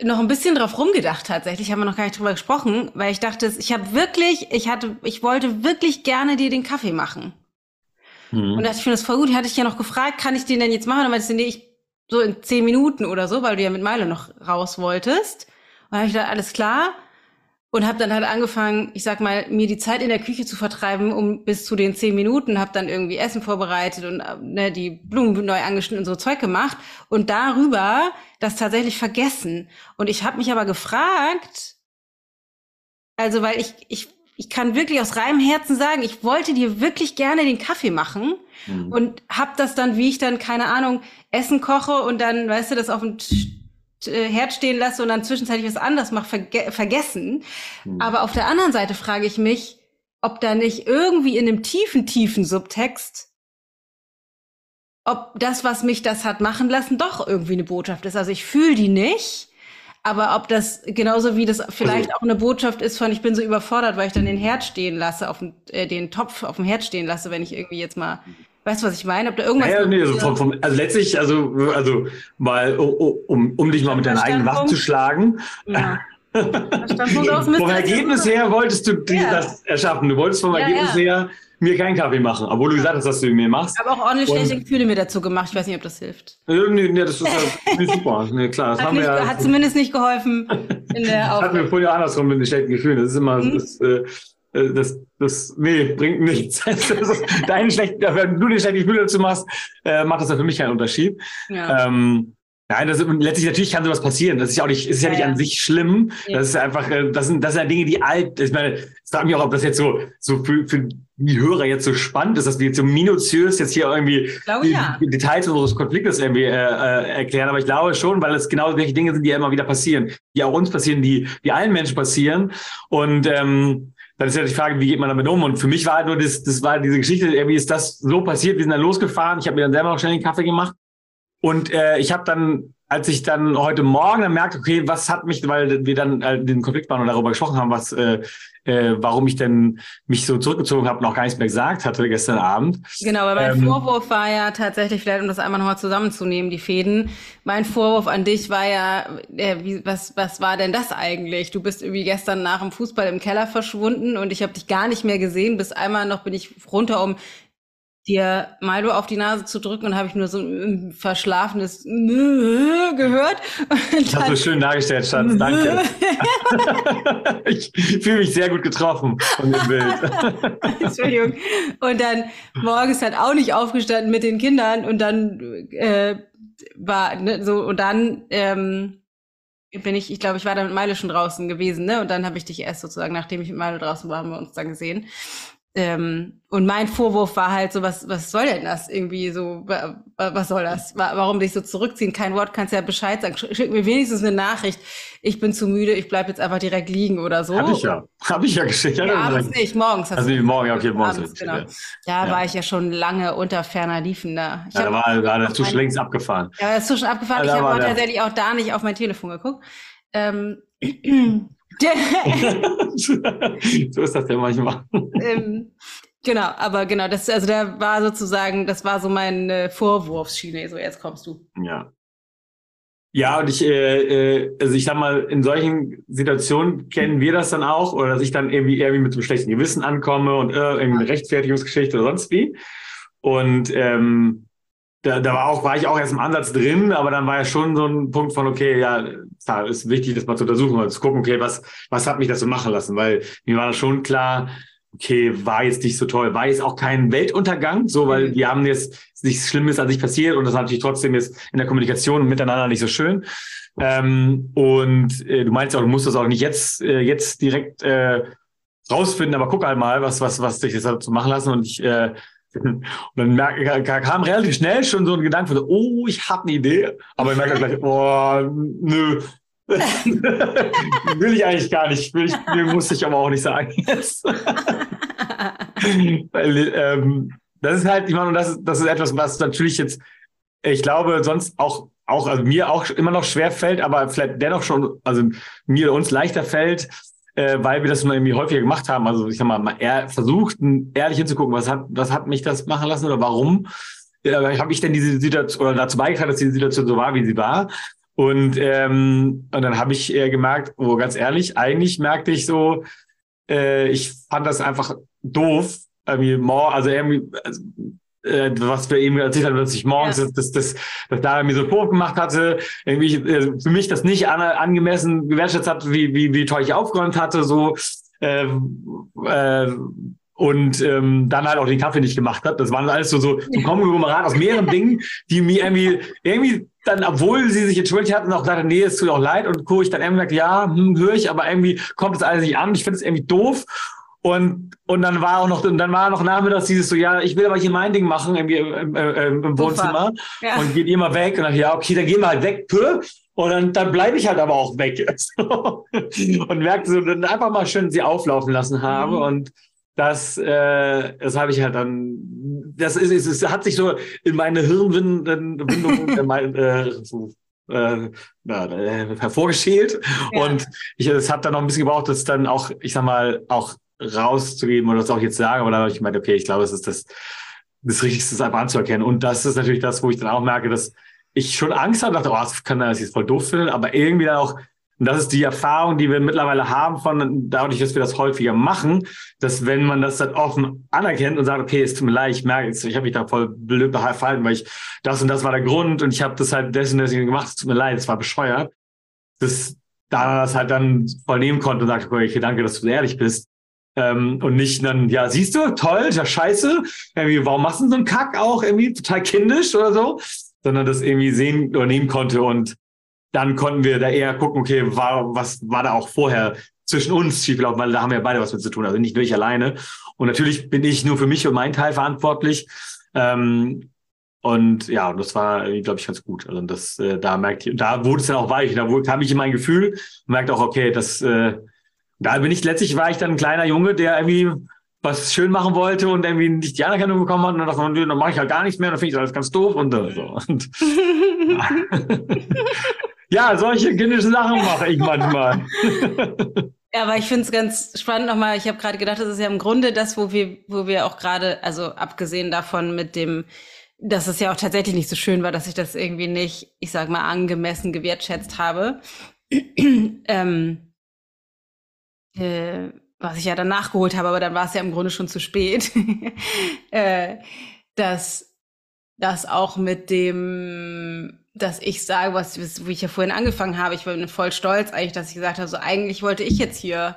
noch ein bisschen drauf rumgedacht tatsächlich, haben wir noch gar nicht drüber gesprochen, weil ich dachte, ich habe wirklich, ich hatte, ich wollte wirklich gerne dir den Kaffee machen. Mhm. Und dachte, ich finde das voll gut. Hatte ich ja noch gefragt, kann ich den denn jetzt machen? Und dann meinte ich, nee, ich so in zehn Minuten oder so, weil du ja mit Meile noch raus wolltest. Dann habe ich gedacht, alles klar und habe dann halt angefangen, ich sag mal, mir die Zeit in der Küche zu vertreiben, um bis zu den zehn Minuten, habe dann irgendwie Essen vorbereitet und äh, ne, die Blumen neu angeschnitten und so Zeug gemacht und darüber das tatsächlich vergessen. Und ich habe mich aber gefragt, also weil ich ich ich kann wirklich aus reinem Herzen sagen, ich wollte dir wirklich gerne den Kaffee machen mhm. und hab das dann, wie ich dann keine Ahnung Essen koche und dann, weißt du, das auf dem Herd stehen lasse und dann zwischenzeitlich was anderes mache, verge vergessen. Hm. Aber auf der anderen Seite frage ich mich, ob da nicht irgendwie in einem tiefen, tiefen Subtext, ob das, was mich das hat machen lassen, doch irgendwie eine Botschaft ist. Also ich fühle die nicht, aber ob das genauso wie das vielleicht also, auch eine Botschaft ist von, ich bin so überfordert, weil ich dann den Herd stehen lasse, auf den, äh, den Topf auf dem Herd stehen lasse, wenn ich irgendwie jetzt mal Weißt du, was ich meine? Ob da irgendwas. Ja, nee, also, vom, vom, also letztlich, also, also mal, um, um dich mal mit deinen eigenen Waffen zu schlagen. Ja. vom Ergebnis her wolltest du ja. das erschaffen. Du wolltest vom ja, Ergebnis her mir keinen Kaffee machen, obwohl du gesagt hast, dass du ihn mir machst. Ich habe auch ordentlich schlechte Gefühle mir dazu gemacht. Ich weiß nicht, ob das hilft. Nee, nee das ist ja super. Nee, klar, das hat, haben nicht, wir hat zumindest nicht geholfen in der Aufgabe. Hatten wir vorher andersrum mit den schlechten Gefühlen. Das ist immer, mhm. das, äh, das, das, nee, bringt nichts. Dein schlecht, wenn du dir schlechte Gefühle dazu machst, äh, macht das ja für mich keinen Unterschied. Ja. Ähm, Nein, das, letztlich natürlich kann sowas passieren. Das ist ja auch nicht, ist ja, ja nicht an sich schlimm. Ja. Das ist einfach, äh, das sind, das sind ja Dinge, die alt, ich meine, ich frage mich auch, ob das jetzt so, so für, für die Hörer jetzt so spannend ist, dass wir jetzt so minutiös jetzt hier irgendwie glaube, die, ja. Details unseres Konfliktes irgendwie äh, äh, erklären. Aber ich glaube schon, weil es genau solche Dinge sind, die ja immer wieder passieren, die auch uns passieren, die, die allen Menschen passieren. Und ähm, dann ist ja die Frage, wie geht man damit um? Und für mich war halt nur das, das war diese Geschichte, irgendwie ist das so passiert, wir sind dann losgefahren, ich habe mir dann selber noch schnell den Kaffee gemacht und äh, ich habe dann als ich dann heute Morgen dann merkte, okay, was hat mich, weil wir dann äh, den Konflikt waren und darüber gesprochen haben, was, äh, äh, warum ich denn mich so zurückgezogen habe, noch gar nichts mehr gesagt hatte gestern Abend. Genau, weil mein ähm, Vorwurf war ja tatsächlich, vielleicht um das einmal nochmal zusammenzunehmen, die Fäden. Mein Vorwurf an dich war ja, äh, wie, was, was war denn das eigentlich? Du bist irgendwie gestern nach dem Fußball im Keller verschwunden und ich habe dich gar nicht mehr gesehen. Bis einmal noch bin ich runter, um dir Maldo auf die Nase zu drücken und habe ich nur so ein verschlafenes gehört. Und Hast du schön dargestellt, Schatz. Danke. ich fühle mich sehr gut getroffen von dem Bild. Entschuldigung. Und dann morgens halt auch nicht aufgestanden mit den Kindern und dann äh, war ne, so und dann ähm, bin ich, ich glaube, ich war da mit Meile schon draußen gewesen, ne? Und dann habe ich dich erst sozusagen, nachdem ich mit Meile draußen war, haben wir uns dann gesehen. Ähm, und mein Vorwurf war halt so, was, was soll denn das irgendwie so, was soll das? Warum dich so zurückziehen? Kein Wort, kannst ja Bescheid sagen. Schick mir wenigstens eine Nachricht. Ich bin zu müde, ich bleib jetzt einfach direkt liegen oder so. Hab ich ja. Hab ich ja geschickt. Ja, abends nicht, morgens. Hast also du morgen, okay, morgens. Abends, genau. Da ja. war ich ja schon lange unter ferner Liefen da. Ich ja, da war, war der Zug längst abgefahren. Ja, der Zug schon abgefahren. Ja, ich habe tatsächlich auch da nicht auf mein Telefon geguckt. Ähm, so ist das ja manchmal. Ähm, genau, aber genau, das, also der war sozusagen, das war so meine Vorwurfsschiene. So, jetzt kommst du. Ja. Ja, und ich, äh, äh, also ich sag mal, in solchen Situationen kennen wir das dann auch, oder dass ich dann irgendwie irgendwie mit einem schlechten Gewissen ankomme und äh, irgendwie eine Rechtfertigungsgeschichte oder sonst wie. Und ähm, da, da war auch, war ich auch erst im Ansatz drin, aber dann war ja schon so ein Punkt von, okay, ja, da ist wichtig, das mal zu untersuchen und zu gucken, okay, was, was hat mich das so machen lassen? Weil mir war das schon klar, okay, war jetzt nicht so toll, war jetzt auch kein Weltuntergang, so, weil mhm. die haben jetzt nichts Schlimmes an sich passiert und das war natürlich trotzdem jetzt in der Kommunikation miteinander nicht so schön. Ähm, und äh, du meinst auch, du musst das auch nicht jetzt, äh, jetzt direkt äh, rausfinden, aber guck halt mal, was, was, was dich das dazu machen lassen. Und ich äh, und dann merke, kam relativ schnell schon so ein Gedanke von, oh, ich habe eine Idee. Aber ich merke gleich, oh, nö. will ich eigentlich gar nicht. Will ich, muss ich aber auch nicht sagen. Weil, ähm, das ist halt, ich meine, das, das ist etwas, was natürlich jetzt, ich glaube, sonst auch, auch also mir auch immer noch schwer fällt, aber vielleicht dennoch schon, also mir uns leichter fällt, äh, weil wir das nur irgendwie häufiger gemacht haben. Also ich sag mal, er versucht, ehrlich hinzugucken, was hat, was hat mich das machen lassen oder warum äh, habe ich denn diese Situation oder dazu beigetragen, dass diese Situation so war, wie sie war. Und, ähm, und dann habe ich äh, gemerkt, oh, ganz ehrlich, eigentlich merkte ich so, äh, ich fand das einfach doof, irgendwie, also irgendwie, also, äh, was wir eben erzählt haben, dass ich morgens ja. das, das, das da mir so vorgemacht hatte, irgendwie äh, für mich das nicht an, angemessen gewertschätzt hat, wie, wie, wie toll ich aufgeräumt hatte, so äh, äh, und ähm, dann halt auch den Kaffee nicht gemacht hat. Das waren alles so, so, so Konglomerat aus mehreren Dingen, die mir irgendwie, irgendwie dann, obwohl sie sich entschuldigt hatten, auch gesagt, nee, es tut auch leid und Co. ich dann irgendwie gesagt, ja, hm, höre ich, aber irgendwie kommt es alles nicht an. Ich finde es irgendwie doof. Und, und dann war auch noch, dann war noch nachmittags dieses so, ja, ich will aber hier mein Ding machen im, im, im, im Wohnzimmer ja. und geht immer weg. Und dann, ja, okay, dann gehen wir halt weg, pö. Und dann, dann bleibe ich halt aber auch weg. und merkte so, dann einfach mal schön sie auflaufen lassen habe. Mhm. Und das, äh, das habe ich halt dann, das ist, es, es hat sich so in meine Hirnwindung, äh, so, äh, äh, hervorgeschält. Ja. Und ich, es hat dann noch ein bisschen gebraucht, dass dann auch, ich sag mal, auch rauszugeben oder das auch jetzt sagen, aber da habe ich gemeint, okay, ich glaube, es ist das, das Richtigste, das einfach anzuerkennen. Und das ist natürlich das, wo ich dann auch merke, dass ich schon Angst habe, dachte, oh, das kann das jetzt voll doof finden, aber irgendwie dann auch, und das ist die Erfahrung, die wir mittlerweile haben von dadurch, dass wir das häufiger machen, dass wenn man das dann offen anerkennt und sagt, okay, es tut mir leid, ich merke, ich habe mich da voll blöd verhalten, weil ich das und das war der Grund und ich habe das halt dessen deswegen gemacht, es tut mir leid, es war bescheuert. dass da das halt dann voll nehmen konnte und sagte, okay, danke, dass du so ehrlich bist. Ähm, und nicht dann, ja, siehst du, toll, ja scheiße, irgendwie, warum machst du so einen Kack auch irgendwie total kindisch oder so, sondern das irgendwie sehen oder nehmen konnte und dann konnten wir da eher gucken, okay, war, was war da auch vorher zwischen uns schiefgelaufen, weil da haben wir beide was mit zu tun, also nicht nur ich alleine. Und natürlich bin ich nur für mich und meinen Teil verantwortlich. Ähm, und ja, das war, glaube ich, ganz gut. Also das, äh, da merkte ich, da wurde es dann auch weich. Da kam ich in mein Gefühl merkte auch, okay, das, äh, da bin ich letztlich war ich dann ein kleiner Junge, der irgendwie was schön machen wollte und irgendwie nicht die Anerkennung bekommen hat und dann dachte man, dann mache ich halt gar nichts mehr, dann finde ich das alles ganz doof und äh, so. Und ja, solche kindischen Sachen mache ich manchmal. Ja, aber ich finde es ganz spannend nochmal. Ich habe gerade gedacht, das ist ja im Grunde das, wo wir, wo wir auch gerade, also abgesehen davon mit dem, dass es ja auch tatsächlich nicht so schön war, dass ich das irgendwie nicht, ich sag mal, angemessen gewertschätzt habe. ähm, äh, was ich ja dann nachgeholt habe, aber dann war es ja im Grunde schon zu spät, äh, dass das auch mit dem, dass ich sage, was, wie ich ja vorhin angefangen habe, ich war voll stolz eigentlich, dass ich gesagt habe, so eigentlich wollte ich jetzt hier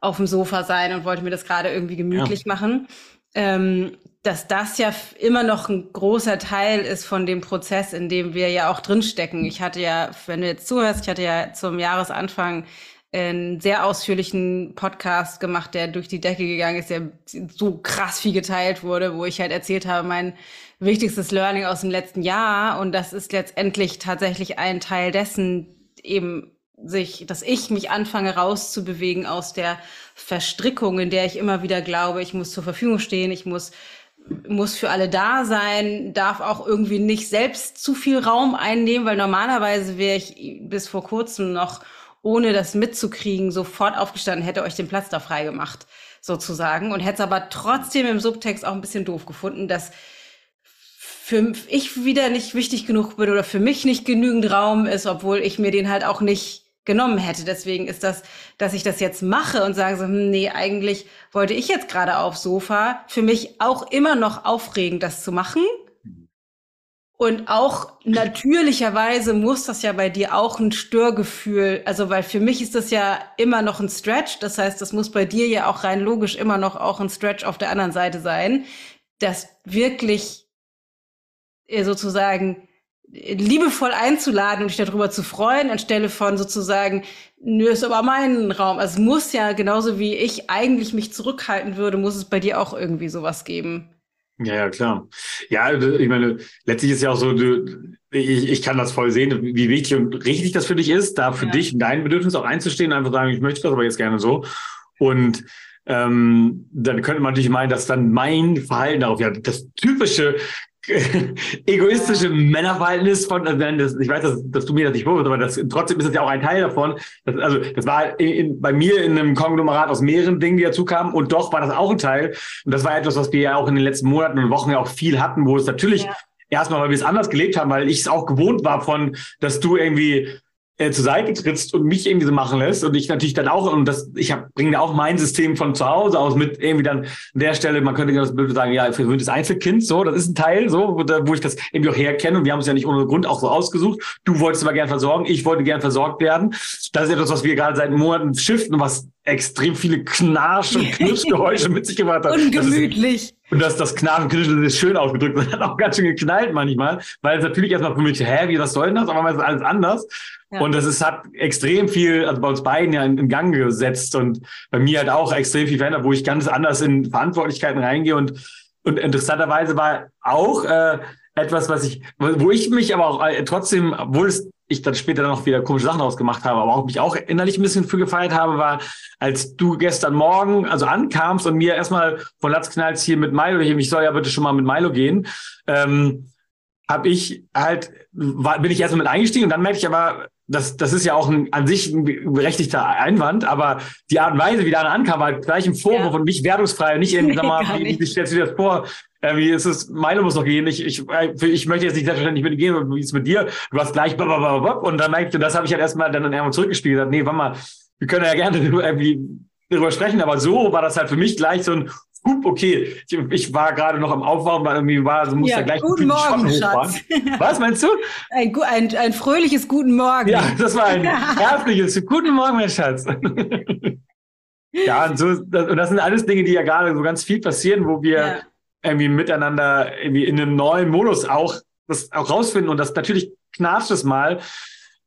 auf dem Sofa sein und wollte mir das gerade irgendwie gemütlich ja. machen. Ähm, dass das ja immer noch ein großer Teil ist von dem Prozess, in dem wir ja auch drinstecken. Ich hatte ja, wenn du jetzt zuhörst, ich hatte ja zum Jahresanfang einen sehr ausführlichen Podcast gemacht, der durch die Decke gegangen ist, der so krass viel geteilt wurde, wo ich halt erzählt habe, mein wichtigstes Learning aus dem letzten Jahr. Und das ist letztendlich tatsächlich ein Teil dessen, eben sich, dass ich mich anfange rauszubewegen aus der Verstrickung, in der ich immer wieder glaube, ich muss zur Verfügung stehen, ich muss muss für alle da sein, darf auch irgendwie nicht selbst zu viel Raum einnehmen, weil normalerweise wäre ich bis vor kurzem noch ohne das mitzukriegen, sofort aufgestanden, hätte euch den Platz da frei gemacht, sozusagen. Und hätte es aber trotzdem im Subtext auch ein bisschen doof gefunden, dass für ich wieder nicht wichtig genug bin oder für mich nicht genügend Raum ist, obwohl ich mir den halt auch nicht genommen hätte. Deswegen ist das, dass ich das jetzt mache und sage so, hm, nee, eigentlich wollte ich jetzt gerade aufs Sofa, für mich auch immer noch aufregend, das zu machen. Und auch natürlicherweise muss das ja bei dir auch ein Störgefühl, also weil für mich ist das ja immer noch ein Stretch, das heißt, das muss bei dir ja auch rein logisch immer noch auch ein Stretch auf der anderen Seite sein, das wirklich äh, sozusagen liebevoll einzuladen und dich darüber zu freuen, anstelle von sozusagen, nö, ist aber mein Raum. Also es muss ja genauso wie ich eigentlich mich zurückhalten würde, muss es bei dir auch irgendwie sowas geben. Ja, ja, klar. Ja, ich meine, letztlich ist ja auch so, du, ich, ich kann das voll sehen, wie wichtig und richtig das für dich ist, da für ja. dich und dein Bedürfnis auch einzustehen einfach sagen, ich möchte das aber jetzt gerne so. Und ähm, dann könnte man natürlich meinen, dass dann mein Verhalten darauf, ja, das typische egoistische Männerverhältnis von, also das, ich weiß, dass, dass du mir das nicht vorwirfst, aber das, trotzdem ist das ja auch ein Teil davon. Das, also das war in, in, bei mir in einem Konglomerat aus mehreren Dingen, die dazu kamen und doch war das auch ein Teil. Und das war etwas, was wir ja auch in den letzten Monaten und Wochen ja auch viel hatten, wo es natürlich ja. erstmal, weil wir es anders gelebt haben, weil ich es auch gewohnt war von, dass du irgendwie äh, zur Seite trittst und mich irgendwie so machen lässt und ich natürlich dann auch und das ich habe bringe auch mein System von zu Hause aus mit irgendwie dann an der Stelle man könnte das Bild sagen ja verwöhntes Einzelkind so das ist ein Teil so wo, wo ich das irgendwie auch herkenne und wir haben es ja nicht ohne Grund auch so ausgesucht du wolltest aber gern versorgen ich wollte gern versorgt werden das ist etwas was wir gerade seit Monaten shiften was extrem viele Knarsch- und Knirschgeräusche mit sich gebracht hat. Ungemütlich. Und das, das Knirschen ist schön ausgedrückt. Das hat auch ganz schön geknallt manchmal, weil es natürlich erstmal für mich, hä, wie, was soll denn das? Aber es ist alles anders. Ja. Und das ist, hat extrem viel, also bei uns beiden ja in, in, Gang gesetzt und bei mir halt auch extrem viel verändert, wo ich ganz anders in Verantwortlichkeiten reingehe und, und interessanterweise war auch, äh, etwas, was ich, wo ich mich aber auch äh, trotzdem, obwohl es ich dann später noch wieder komische Sachen ausgemacht habe, aber auch mich auch innerlich ein bisschen für gefeiert habe, war, als du gestern Morgen also ankamst und mir erstmal von Latz knallst hier mit Milo, ich soll ja bitte schon mal mit Milo gehen, ähm, habe ich halt, war, bin ich erstmal mit eingestiegen und dann merke ich aber, das, das ist ja auch ein, an sich ein berechtigter Einwand, aber die Art und Weise, wie da ankam, war gleich im Vorwurf ja. und nicht wertungsfrei, nicht irgendwie, sag mal, wie, wie stellst du dir das vor? Äh, wie ist es, Milo muss noch gehen, ich, ich, ich möchte jetzt nicht selbstverständlich mit dir gehen, wie ist es mit dir? Du hast gleich blablabla. und dann merkte, das habe ich halt erstmal dann irgendwann zurückgespielt, gesagt, nee, warte mal, wir können ja gerne irgendwie darüber sprechen, aber so war das halt für mich gleich so ein Hup, okay, ich, ich war gerade noch am Aufwachen, weil irgendwie war, so muss ja, gleich guten Morgen, Schatz. Was meinst du? Ein, ein, ein fröhliches Guten Morgen. Ja, das war ein herzliches Guten Morgen, mein Schatz. ja, und, so, das, und das sind alles Dinge, die ja gerade so ganz viel passieren, wo wir ja. Irgendwie miteinander irgendwie in einem neuen Modus auch das auch rausfinden und das natürlich knatscht es mal.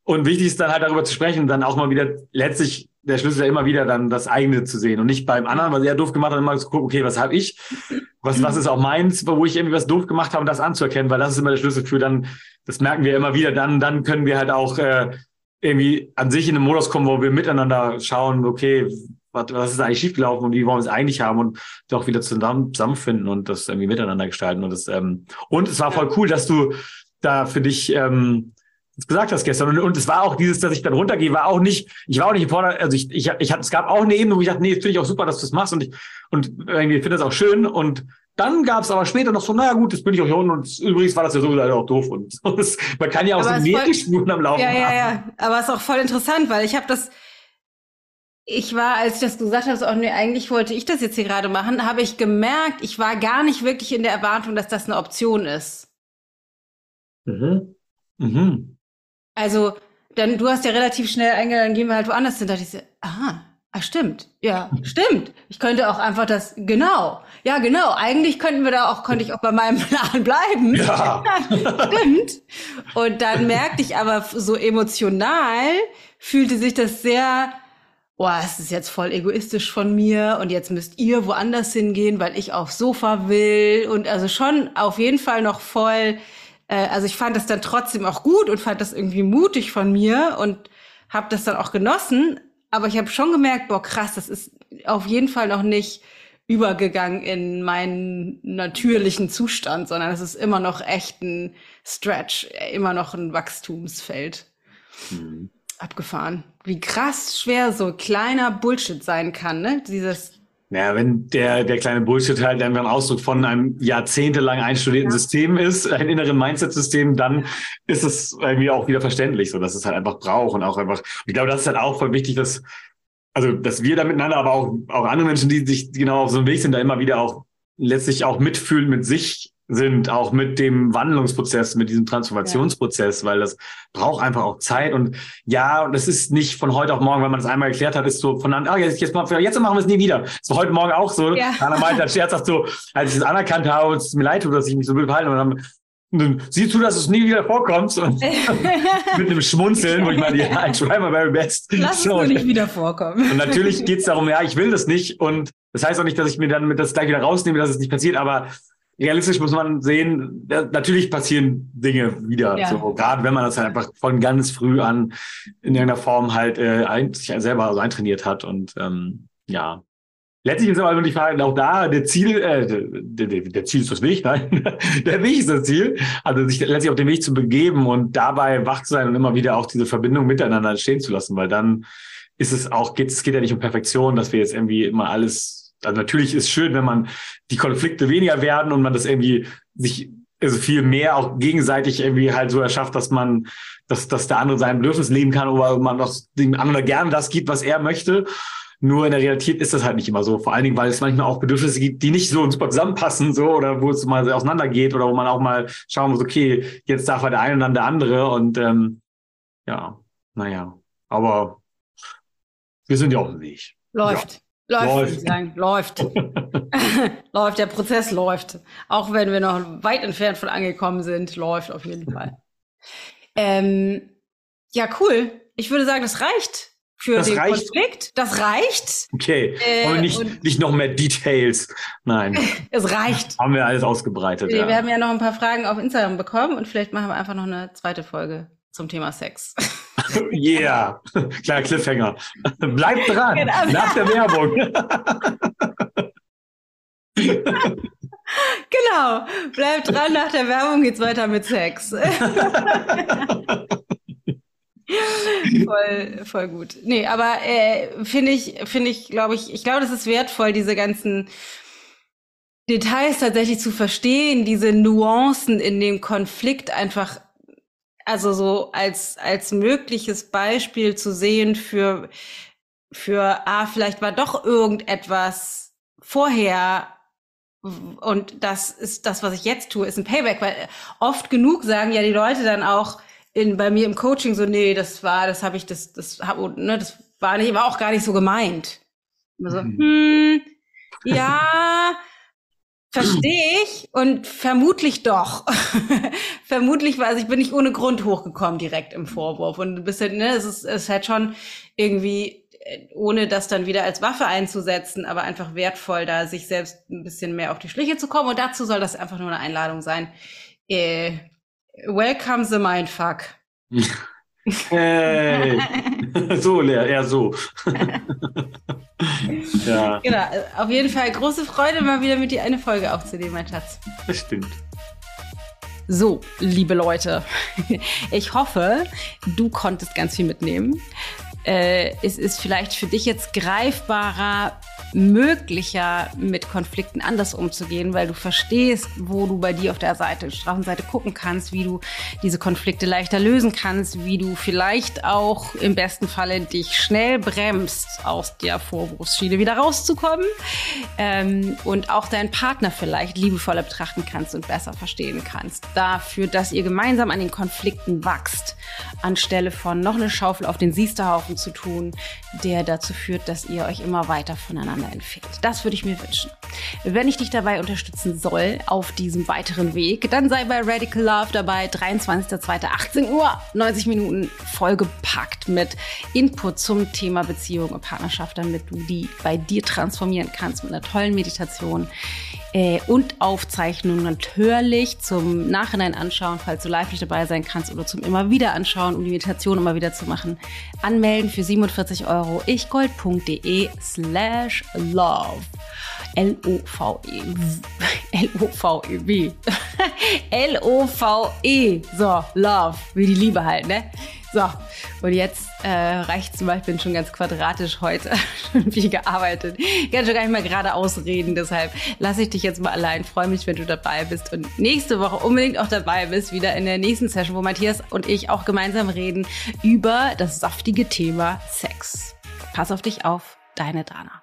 Und wichtig ist dann halt darüber zu sprechen dann auch mal wieder letztlich der Schlüssel ja immer wieder dann das eigene zu sehen und nicht beim anderen, was er doof gemacht hat, immer zu gucken, okay, was habe ich? Was, was ist auch meins, wo ich irgendwie was doof gemacht habe und das anzuerkennen, weil das ist immer der Schlüssel für dann, das merken wir immer wieder, dann, dann können wir halt auch äh, irgendwie an sich in einen Modus kommen, wo wir miteinander schauen, okay, was, was ist eigentlich schiefgelaufen und wie wollen wir es eigentlich haben und doch wieder zusammen, zusammenfinden und das irgendwie miteinander gestalten. Und, das, ähm, und es war voll cool, dass du da für dich ähm, gesagt hast gestern. Und, und es war auch dieses, dass ich dann runtergehe, war auch nicht, ich war auch nicht gefordert, also ich, ich, ich hatte, es gab auch eine Ebene, wo ich dachte, nee, finde ich auch super, dass du das machst und ich, und irgendwie finde das auch schön. Und dann gab es aber später noch so, naja gut, das bin ich auch hier unten und übrigens war das ja sowieso auch doof und so, man kann ja auch aber so Nebelspuren am Laufen ja, haben. Ja, ja, aber es ist auch voll interessant, weil ich habe das, ich war, als ich das gesagt habe, so, oh nee, eigentlich wollte ich das jetzt hier gerade machen, habe ich gemerkt, ich war gar nicht wirklich in der Erwartung, dass das eine Option ist. Mhm. Mhm. Also, dann, du hast ja relativ schnell eingeladen, gehen wir halt woanders hin. Da dachte ich so, aha, ach stimmt, ja, stimmt. Ich könnte auch einfach das, genau, ja, genau. Eigentlich könnten wir da auch, könnte ich auch bei meinem Plan bleiben. Ja. stimmt. Und dann merkte ich aber so emotional, fühlte sich das sehr, boah, es ist jetzt voll egoistisch von mir und jetzt müsst ihr woanders hingehen, weil ich aufs Sofa will und also schon auf jeden Fall noch voll äh, also ich fand das dann trotzdem auch gut und fand das irgendwie mutig von mir und habe das dann auch genossen. Aber ich habe schon gemerkt, boah, krass, das ist auf jeden Fall noch nicht übergegangen in meinen natürlichen Zustand, sondern es ist immer noch echt ein Stretch, immer noch ein Wachstumsfeld. Mhm. Abgefahren. Wie krass schwer so kleiner Bullshit sein kann, ne? Dieses naja, wenn der, der kleine Bullshit halt einfach ein Ausdruck von einem jahrzehntelang einstudierten ja. System ist, ein inneren Mindset-System, dann ist es irgendwie auch wieder verständlich, so dass es halt einfach braucht und auch einfach, ich glaube, das ist halt auch voll wichtig, dass, also, dass wir da miteinander, aber auch, auch andere Menschen, die sich genau auf so einem Weg sind, da immer wieder auch letztlich auch mitfühlen mit sich sind, auch mit dem Wandlungsprozess, mit diesem Transformationsprozess, ja. weil das braucht einfach auch Zeit. Und ja, das ist nicht von heute auf morgen, wenn man das einmal erklärt hat, ist so von dann, ah, jetzt, jetzt, jetzt machen wir es nie wieder. So heute Morgen auch so. Ja. Anna meinte, als Scherz, so, als ich es anerkannt habe, es mir leid tut, dass ich mich so blöd verhalte, und dann dann siehst du, dass es nie wieder vorkommt. Und mit einem Schmunzeln, wo ich meine, ja, I try my very best. Lass so. es nur nicht wieder vorkommen. Und natürlich geht es darum, ja, ich will das nicht. Und das heißt auch nicht, dass ich mir dann mit das gleich wieder rausnehme, dass es nicht passiert. Aber realistisch muss man sehen, natürlich passieren Dinge wieder. Ja. So, gerade wenn man das halt einfach von ganz früh an in irgendeiner Form halt äh, ein, sich selber so eintrainiert hat. Und ähm, ja. Letztlich ist aber die Frage, auch da, der Ziel, äh, der, der, der Ziel ist das Weg, nein, der Weg ist das Ziel. Also sich letztlich auf den Weg zu begeben und dabei wach zu sein und immer wieder auch diese Verbindung miteinander entstehen zu lassen, weil dann ist es auch, geht, es geht ja nicht um Perfektion, dass wir jetzt irgendwie immer alles also natürlich ist schön, wenn man die Konflikte weniger werden und man das irgendwie sich also viel mehr auch gegenseitig irgendwie halt so erschafft, dass man, dass, dass der andere sein Bedürfnis leben kann oder man doch dem anderen gerne das gibt, was er möchte. Nur in der Realität ist das halt nicht immer so. Vor allen Dingen, weil es manchmal auch Bedürfnisse gibt, die nicht so super zusammenpassen, so, oder wo es mal auseinandergeht oder wo man auch mal schauen muss, okay, jetzt darf er der eine und dann der andere und ähm, ja, naja. Aber wir sind ja auf dem Weg. Läuft. Ja. Läuft, läuft. ich sagen. Läuft. läuft, der Prozess läuft. Auch wenn wir noch weit entfernt von angekommen sind, läuft auf jeden Fall. Ähm, ja, cool. Ich würde sagen, das reicht für das den reicht. Konflikt. Das reicht. Okay. Äh, Aber nicht, nicht noch mehr Details. Nein. es reicht. Haben wir alles ausgebreitet. Wir ja. haben ja noch ein paar Fragen auf Instagram bekommen und vielleicht machen wir einfach noch eine zweite Folge zum Thema Sex. yeah, kleiner Cliffhanger. Bleibt dran, genau. nach der Werbung. genau, bleibt dran, nach der Werbung geht's weiter mit Sex. voll, voll gut. Nee, aber äh, finde ich, finde ich, glaube ich, ich glaube, das ist wertvoll, diese ganzen Details tatsächlich zu verstehen, diese Nuancen in dem Konflikt einfach also so als, als mögliches Beispiel zu sehen für, für, ah, vielleicht war doch irgendetwas vorher und das ist das, was ich jetzt tue, ist ein Payback, weil oft genug sagen ja die Leute dann auch in, bei mir im Coaching so, nee, das war, das habe ich, das, das, hab, ne, das war nicht, war auch gar nicht so gemeint. So, mhm. hm, ja, Verstehe ich und vermutlich doch. vermutlich war, also ich bin nicht ohne Grund hochgekommen direkt im Vorwurf und du bist halt, ne, es ist, es ist halt schon irgendwie, äh, ohne das dann wieder als Waffe einzusetzen, aber einfach wertvoll, da sich selbst ein bisschen mehr auf die Schliche zu kommen und dazu soll das einfach nur eine Einladung sein. Äh, welcome the mindfuck. Hey. so, Lea, eher so. ja. Genau, auf jeden Fall große Freude, mal wieder mit dir eine Folge aufzunehmen, mein Schatz. Das stimmt. So, liebe Leute, ich hoffe, du konntest ganz viel mitnehmen. Äh, es ist vielleicht für dich jetzt greifbarer, möglicher, mit Konflikten anders umzugehen, weil du verstehst, wo du bei dir auf der Seite, Straßenseite gucken kannst, wie du diese Konflikte leichter lösen kannst, wie du vielleicht auch im besten Falle dich schnell bremst, aus der Vorwurfsschiene wieder rauszukommen ähm, und auch deinen Partner vielleicht liebevoller betrachten kannst und besser verstehen kannst. Dafür, dass ihr gemeinsam an den Konflikten wachst, anstelle von noch eine Schaufel auf den Siesterhaufen zu tun, der dazu führt, dass ihr euch immer weiter voneinander entfernt. Das würde ich mir wünschen. Wenn ich dich dabei unterstützen soll auf diesem weiteren Weg, dann sei bei Radical Love dabei, 23.02.18 Uhr, 90 Minuten vollgepackt mit Input zum Thema Beziehung und Partnerschaft, damit du die bei dir transformieren kannst mit einer tollen Meditation äh, und Aufzeichnung natürlich zum Nachhinein anschauen, falls du live nicht dabei sein kannst oder zum immer wieder anschauen, um die Meditation immer wieder zu machen. Anmelden für 47 Euro ichgold.de slash love. L-O-V-E. L-O-V-E-W. L-O-V-E. So, love. Wie die Liebe halt, ne? So, und jetzt äh, reicht zum Beispiel schon ganz quadratisch heute. schon viel gearbeitet. Ich kann schon gar nicht mehr gerade ausreden. Deshalb lasse ich dich jetzt mal allein. Freue mich, wenn du dabei bist und nächste Woche unbedingt auch dabei bist, wieder in der nächsten Session, wo Matthias und ich auch gemeinsam reden über das saftige Thema Sex. Pass auf dich auf, deine Dana.